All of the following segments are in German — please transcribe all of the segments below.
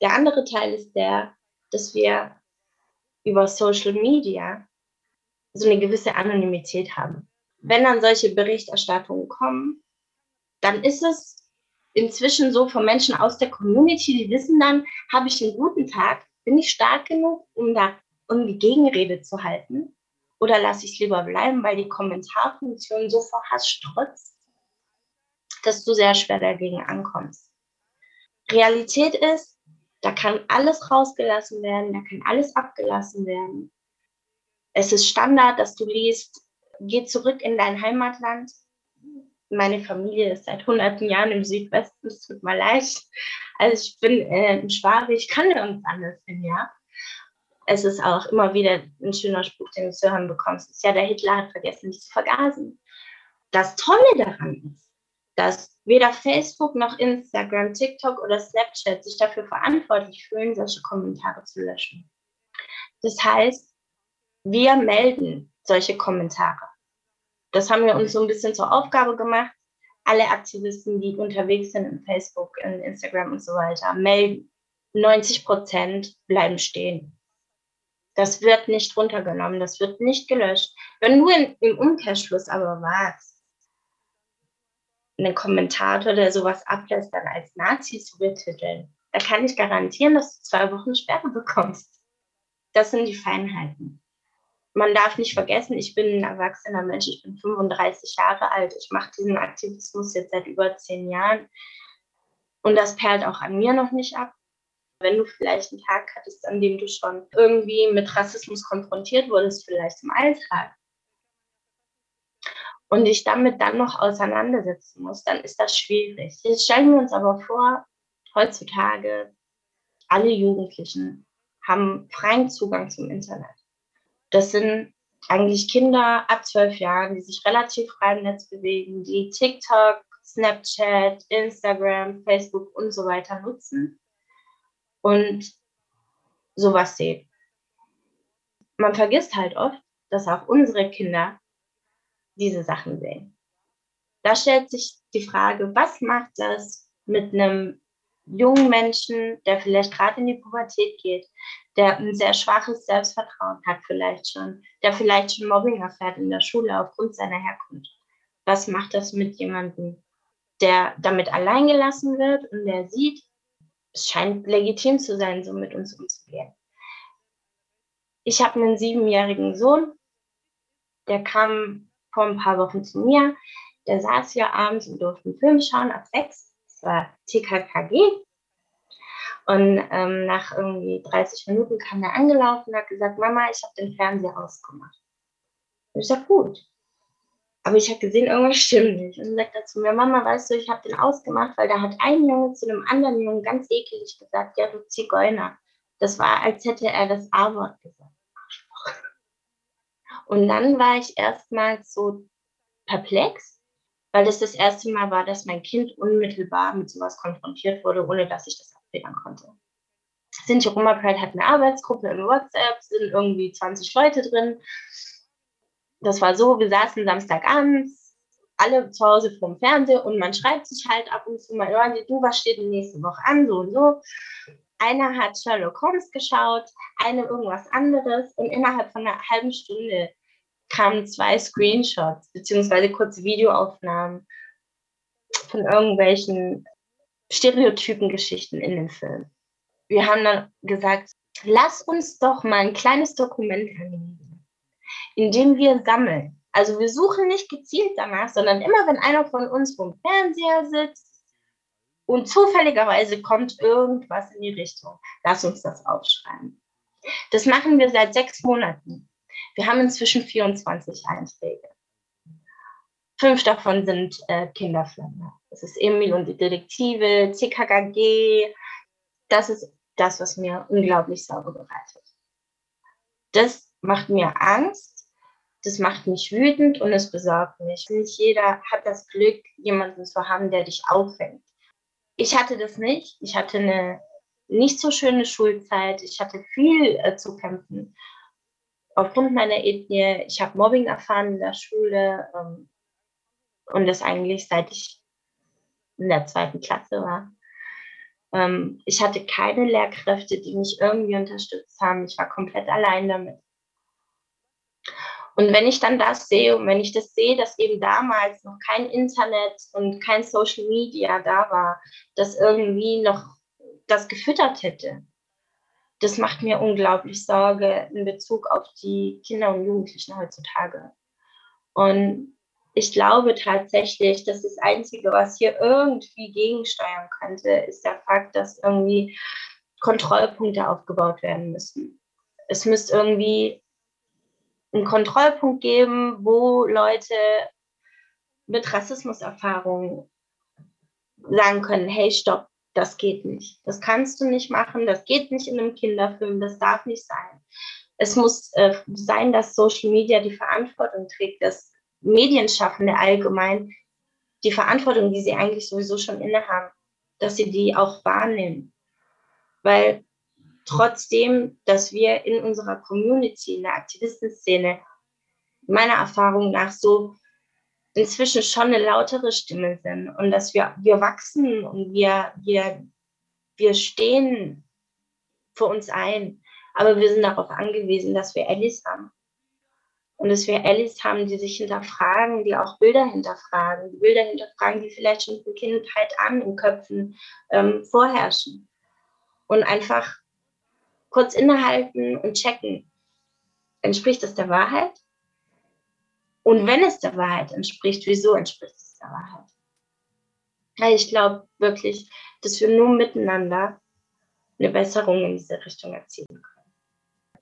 Der andere Teil ist der, dass wir über Social Media so eine gewisse Anonymität haben. Wenn dann solche Berichterstattungen kommen, dann ist es inzwischen so von Menschen aus der Community, die wissen dann, habe ich einen guten Tag, bin ich stark genug, um da irgendwie Gegenrede zu halten? Oder lasse ich es lieber bleiben, weil die Kommentarfunktion so vor Hass strotzt, dass du sehr schwer dagegen ankommst. Realität ist, da kann alles rausgelassen werden, da kann alles abgelassen werden. Es ist Standard, dass du liest, geh zurück in dein Heimatland. Meine Familie ist seit hunderten Jahren im Südwesten, es tut mir leid. Also ich bin äh, Schwabe, ich kann nirgends anders hin, ja. Es ist auch immer wieder ein schöner Spruch, den du zu hören bekommst. Ist ja, der Hitler hat vergessen, mich zu vergasen. Das Tolle daran ist, dass weder Facebook noch Instagram, TikTok oder Snapchat sich dafür verantwortlich fühlen, solche Kommentare zu löschen. Das heißt, wir melden solche Kommentare. Das haben wir uns so ein bisschen zur Aufgabe gemacht. Alle Aktivisten, die unterwegs sind in Facebook, in Instagram und so weiter, melden. 90 Prozent bleiben stehen. Das wird nicht runtergenommen, das wird nicht gelöscht. Wenn du in, im Umkehrschluss aber warst, einen Kommentator, der sowas ablässt, dann als Nazi zu betiteln, da kann ich garantieren, dass du zwei Wochen Sperre bekommst. Das sind die Feinheiten. Man darf nicht vergessen, ich bin ein erwachsener Mensch, ich bin 35 Jahre alt, ich mache diesen Aktivismus jetzt seit über zehn Jahren und das perlt auch an mir noch nicht ab. Wenn du vielleicht einen Tag hattest, an dem du schon irgendwie mit Rassismus konfrontiert wurdest, vielleicht im Alltag, und dich damit dann noch auseinandersetzen muss, dann ist das schwierig. Jetzt stellen wir uns aber vor, heutzutage alle Jugendlichen haben freien Zugang zum Internet. Das sind eigentlich Kinder ab zwölf Jahren, die sich relativ frei im Netz bewegen, die TikTok, Snapchat, Instagram, Facebook und so weiter nutzen und sowas sehen. Man vergisst halt oft, dass auch unsere Kinder diese Sachen sehen. Da stellt sich die Frage, was macht das mit einem jungen Menschen, der vielleicht gerade in die Pubertät geht, der ein sehr schwaches Selbstvertrauen hat vielleicht schon, der vielleicht schon Mobbing erfährt in der Schule aufgrund seiner Herkunft. Was macht das mit jemandem, der damit alleingelassen wird und der sieht, es scheint legitim zu sein, so mit uns umzugehen. Ich habe einen siebenjährigen Sohn, der kam vor ein paar Wochen zu mir. Der saß hier abends und durfte einen Film schauen ab sechs. Das war TKKG. Und ähm, nach irgendwie 30 Minuten kam er angelaufen und hat gesagt, Mama, ich habe den Fernseher ausgemacht. Und ich sag, gut. Aber ich habe gesehen, irgendwas stimmt nicht. Und sagt er zu mir, Mama, weißt du, ich habe den ausgemacht, weil da hat ein Junge zu einem anderen Jungen ganz ekelig gesagt, ja, du Zigeuner. Das war, als hätte er das A-Wort gesagt. Und dann war ich erstmals so perplex, weil das das erste Mal war, dass mein Kind unmittelbar mit sowas konfrontiert wurde, ohne dass ich das abfedern konnte. Sinti Roma Pride hat eine Arbeitsgruppe in WhatsApp, sind irgendwie 20 Leute drin. Das war so, wir saßen Samstagabends, alle zu Hause vorm Fernseher und man schreibt sich halt ab und zu mal, du, was steht denn nächste Woche an, so und so. Einer hat Sherlock Holmes geschaut, eine irgendwas anderes und innerhalb von einer halben Stunde kamen zwei Screenshots beziehungsweise kurze Videoaufnahmen von irgendwelchen Stereotypengeschichten in den Film. Wir haben dann gesagt, lass uns doch mal ein kleines Dokument anlegen, in dem wir sammeln. Also wir suchen nicht gezielt danach, sondern immer wenn einer von uns vom Fernseher sitzt und zufälligerweise kommt irgendwas in die Richtung, lass uns das aufschreiben. Das machen wir seit sechs Monaten. Wir haben inzwischen 24 Einträge. Fünf davon sind äh, Kinderfilme. Das ist Emil und die Detektive, CKKG. Das ist das, was mir unglaublich Sorge bereitet. Das macht mir Angst, das macht mich wütend und es besorgt mich. Nicht jeder hat das Glück, jemanden zu haben, der dich auffängt. Ich hatte das nicht. Ich hatte eine nicht so schöne Schulzeit. Ich hatte viel äh, zu kämpfen aufgrund meiner Ethnie, ich habe Mobbing erfahren in der Schule ähm, und das eigentlich seit ich in der zweiten Klasse war. Ähm, ich hatte keine Lehrkräfte, die mich irgendwie unterstützt haben. Ich war komplett allein damit. Und wenn ich dann das sehe und wenn ich das sehe, dass eben damals noch kein Internet und kein Social Media da war, das irgendwie noch das gefüttert hätte, das macht mir unglaublich Sorge in Bezug auf die Kinder und Jugendlichen heutzutage. Und ich glaube tatsächlich, dass das Einzige, was hier irgendwie gegensteuern könnte, ist der Fakt, dass irgendwie Kontrollpunkte aufgebaut werden müssen. Es müsste irgendwie einen Kontrollpunkt geben, wo Leute mit Rassismuserfahrung sagen können, hey, stopp, das geht nicht. Das kannst du nicht machen, das geht nicht in einem Kinderfilm, das darf nicht sein. Es muss äh, sein, dass Social Media die Verantwortung trägt, dass Medienschaffende allgemein die Verantwortung, die sie eigentlich sowieso schon innehaben, dass sie die auch wahrnehmen. Weil trotzdem, dass wir in unserer Community, in der Aktivistenszene, meiner Erfahrung nach so inzwischen schon eine lautere Stimme sind und dass wir, wir wachsen und wir, wir, wir stehen für uns ein. Aber wir sind darauf angewiesen, dass wir Allies haben. Und dass wir Allies haben, die sich hinterfragen, die auch Bilder hinterfragen, Bilder hinterfragen, die vielleicht schon von Kindheit an in Köpfen ähm, vorherrschen. Und einfach kurz innehalten und checken, entspricht das der Wahrheit? Und wenn es der Wahrheit entspricht, wieso entspricht es der Wahrheit? Ja, ich glaube wirklich, dass wir nur miteinander eine Besserung in diese Richtung erzielen können.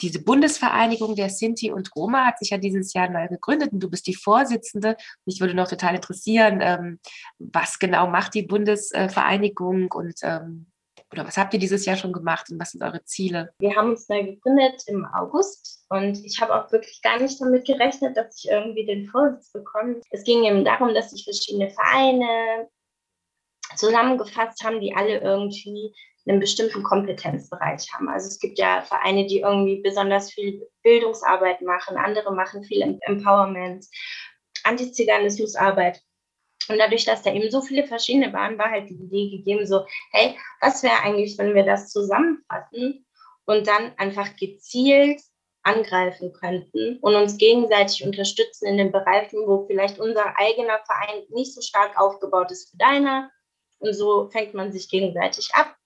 Diese Bundesvereinigung der Sinti und Roma hat sich ja dieses Jahr neu gegründet und du bist die Vorsitzende. Mich würde noch total interessieren, ähm, was genau macht die Bundesvereinigung und ähm, oder was habt ihr dieses Jahr schon gemacht und was sind eure Ziele? Wir haben uns neu gegründet im August und ich habe auch wirklich gar nicht damit gerechnet, dass ich irgendwie den Vorsitz bekomme. Es ging eben darum, dass sich verschiedene Vereine zusammengefasst haben, die alle irgendwie einen bestimmten Kompetenzbereich haben. Also es gibt ja Vereine, die irgendwie besonders viel Bildungsarbeit machen, andere machen viel Empowerment, Antiziganismusarbeit. Und dadurch, dass da eben so viele verschiedene waren, war halt die Idee gegeben, so, hey, was wäre eigentlich, wenn wir das zusammenfassen und dann einfach gezielt angreifen könnten und uns gegenseitig unterstützen in den Bereichen, wo vielleicht unser eigener Verein nicht so stark aufgebaut ist wie deiner. Und so fängt man sich gegenseitig ab.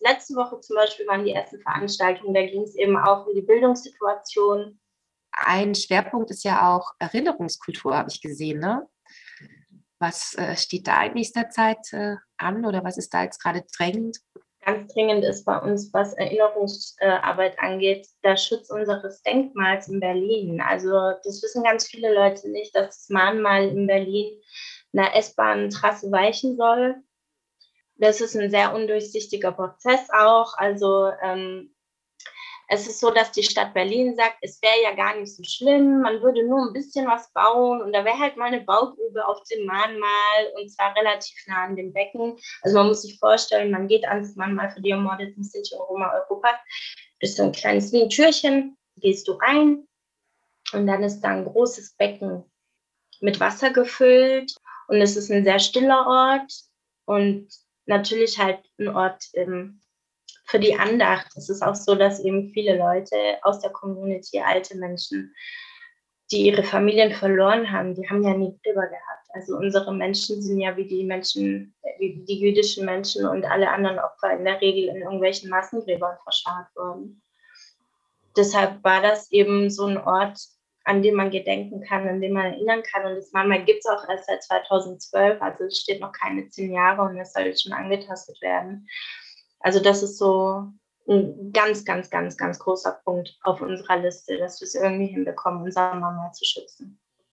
Letzte Woche zum Beispiel waren die ersten Veranstaltungen, da ging es eben auch um die Bildungssituation. Ein Schwerpunkt ist ja auch Erinnerungskultur, habe ich gesehen. Ne? Was äh, steht da in nächster Zeit äh, an oder was ist da jetzt gerade drängend? Ganz dringend ist bei uns, was Erinnerungsarbeit angeht, der Schutz unseres Denkmals in Berlin. Also das wissen ganz viele Leute nicht, dass das Mahnmal in Berlin einer S-Bahn-Trasse weichen soll. Das ist ein sehr undurchsichtiger Prozess auch. Also ähm, es ist so, dass die Stadt Berlin sagt, es wäre ja gar nicht so schlimm, man würde nur ein bisschen was bauen und da wäre halt mal eine Baugrube auf dem Mahnmal und zwar relativ nah an dem Becken. Also man muss sich vorstellen, man geht ans Mahnmal für die ermordeten Sinti und Roma Europas, ist so ein kleines wie ein Türchen, gehst du rein und dann ist da ein großes Becken mit Wasser gefüllt und es ist ein sehr stiller Ort und natürlich halt ein Ort im für die Andacht. Es ist auch so, dass eben viele Leute aus der Community, alte Menschen, die ihre Familien verloren haben, die haben ja nie Gräber gehabt. Also unsere Menschen sind ja wie die Menschen, wie die jüdischen Menschen und alle anderen Opfer in der Regel in irgendwelchen Massengräbern verscharrt worden. Deshalb war das eben so ein Ort, an dem man gedenken kann, an dem man erinnern kann. Und das manchmal gibt es auch erst seit 2012, also es steht noch keine zehn Jahre und es soll schon angetastet werden. Also das ist so ein ganz, ganz, ganz, ganz großer Punkt auf unserer Liste, dass wir es irgendwie hinbekommen, unser Mama zu schützen.